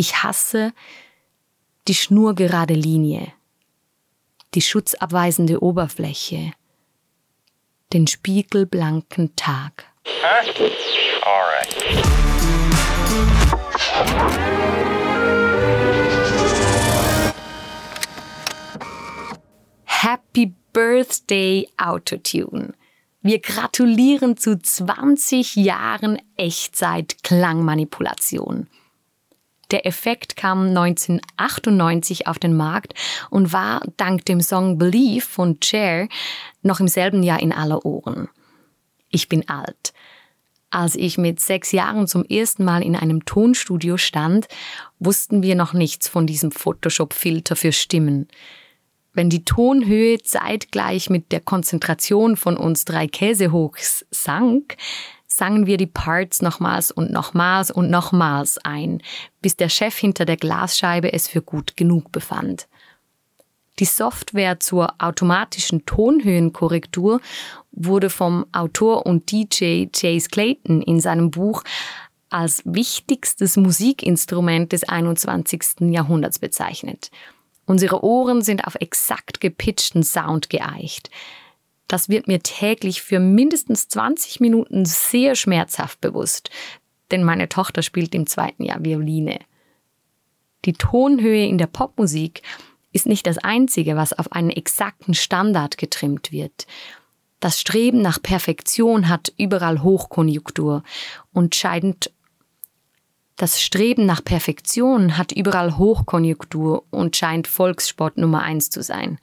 Ich hasse die schnurgerade Linie, die schutzabweisende Oberfläche, den spiegelblanken Tag. Huh? Happy Birthday Autotune. Wir gratulieren zu 20 Jahren Echtzeit-Klangmanipulation. Der Effekt kam 1998 auf den Markt und war dank dem Song Believe von Cher noch im selben Jahr in aller Ohren. Ich bin alt. Als ich mit sechs Jahren zum ersten Mal in einem Tonstudio stand, wussten wir noch nichts von diesem Photoshop-Filter für Stimmen. Wenn die Tonhöhe zeitgleich mit der Konzentration von uns drei Käsehochs sank, sangen wir die Parts nochmals und nochmals und nochmals ein, bis der Chef hinter der Glasscheibe es für gut genug befand. Die Software zur automatischen Tonhöhenkorrektur wurde vom Autor und DJ Chase Clayton in seinem Buch als wichtigstes Musikinstrument des 21. Jahrhunderts bezeichnet. Unsere Ohren sind auf exakt gepitchten Sound geeicht. Das wird mir täglich für mindestens 20 Minuten sehr schmerzhaft bewusst, denn meine Tochter spielt im zweiten Jahr Violine. Die Tonhöhe in der Popmusik ist nicht das Einzige, was auf einen exakten Standard getrimmt wird. Das Streben nach Perfektion hat überall Hochkonjunktur und scheint das Streben nach Perfektion hat überall Hochkonjunktur und scheint Volkssport Nummer eins zu sein.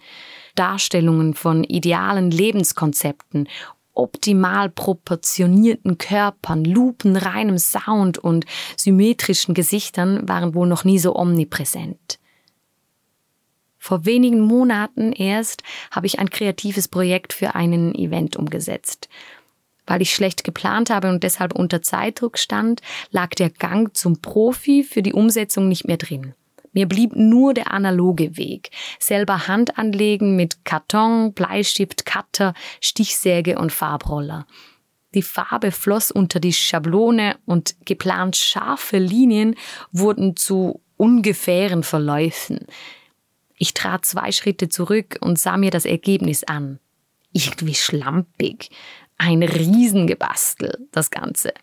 Darstellungen von idealen Lebenskonzepten, optimal proportionierten Körpern, lupenreinem Sound und symmetrischen Gesichtern waren wohl noch nie so omnipräsent. Vor wenigen Monaten erst habe ich ein kreatives Projekt für einen Event umgesetzt. Weil ich schlecht geplant habe und deshalb unter Zeitdruck stand, lag der Gang zum Profi für die Umsetzung nicht mehr drin. Mir blieb nur der analoge Weg. Selber Hand anlegen mit Karton, Bleistift, Cutter, Stichsäge und Farbroller. Die Farbe floss unter die Schablone und geplant scharfe Linien wurden zu ungefähren Verläufen. Ich trat zwei Schritte zurück und sah mir das Ergebnis an. Irgendwie schlampig. Ein Riesengebastel, das Ganze.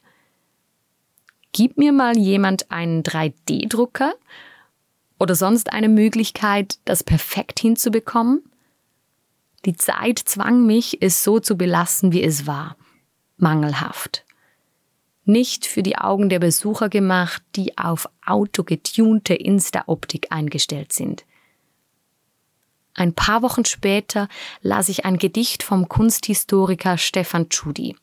Gib mir mal jemand einen 3D-Drucker oder sonst eine Möglichkeit, das perfekt hinzubekommen? Die Zeit zwang mich, es so zu belassen, wie es war. Mangelhaft. Nicht für die Augen der Besucher gemacht, die auf autogetunte Insta-Optik eingestellt sind. Ein paar Wochen später las ich ein Gedicht vom Kunsthistoriker Stefan Tschudi.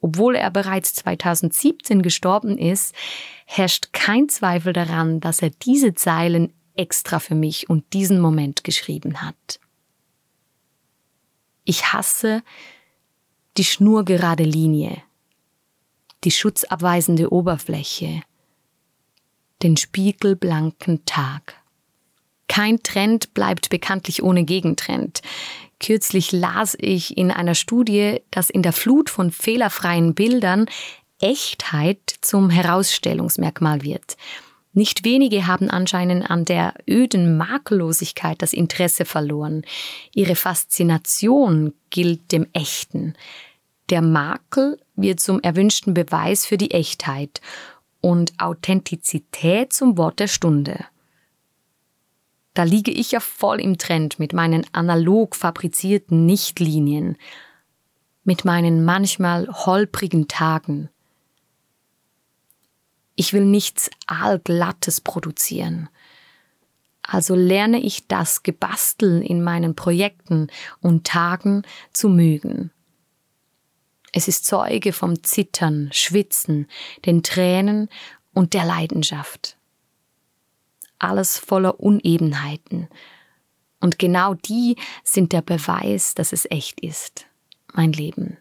Obwohl er bereits 2017 gestorben ist, herrscht kein Zweifel daran, dass er diese Zeilen extra für mich und diesen Moment geschrieben hat. Ich hasse die schnurgerade Linie, die schutzabweisende Oberfläche, den spiegelblanken Tag. Kein Trend bleibt bekanntlich ohne Gegentrend. Kürzlich las ich in einer Studie, dass in der Flut von fehlerfreien Bildern Echtheit zum Herausstellungsmerkmal wird. Nicht wenige haben anscheinend an der öden Makellosigkeit das Interesse verloren. Ihre Faszination gilt dem Echten. Der Makel wird zum erwünschten Beweis für die Echtheit und Authentizität zum Wort der Stunde. Da liege ich ja voll im Trend mit meinen analog fabrizierten Nichtlinien, mit meinen manchmal holprigen Tagen. Ich will nichts Aalglattes produzieren. Also lerne ich das Gebasteln in meinen Projekten und Tagen zu mögen. Es ist Zeuge vom Zittern, Schwitzen, den Tränen und der Leidenschaft alles voller Unebenheiten. Und genau die sind der Beweis, dass es echt ist. Mein Leben.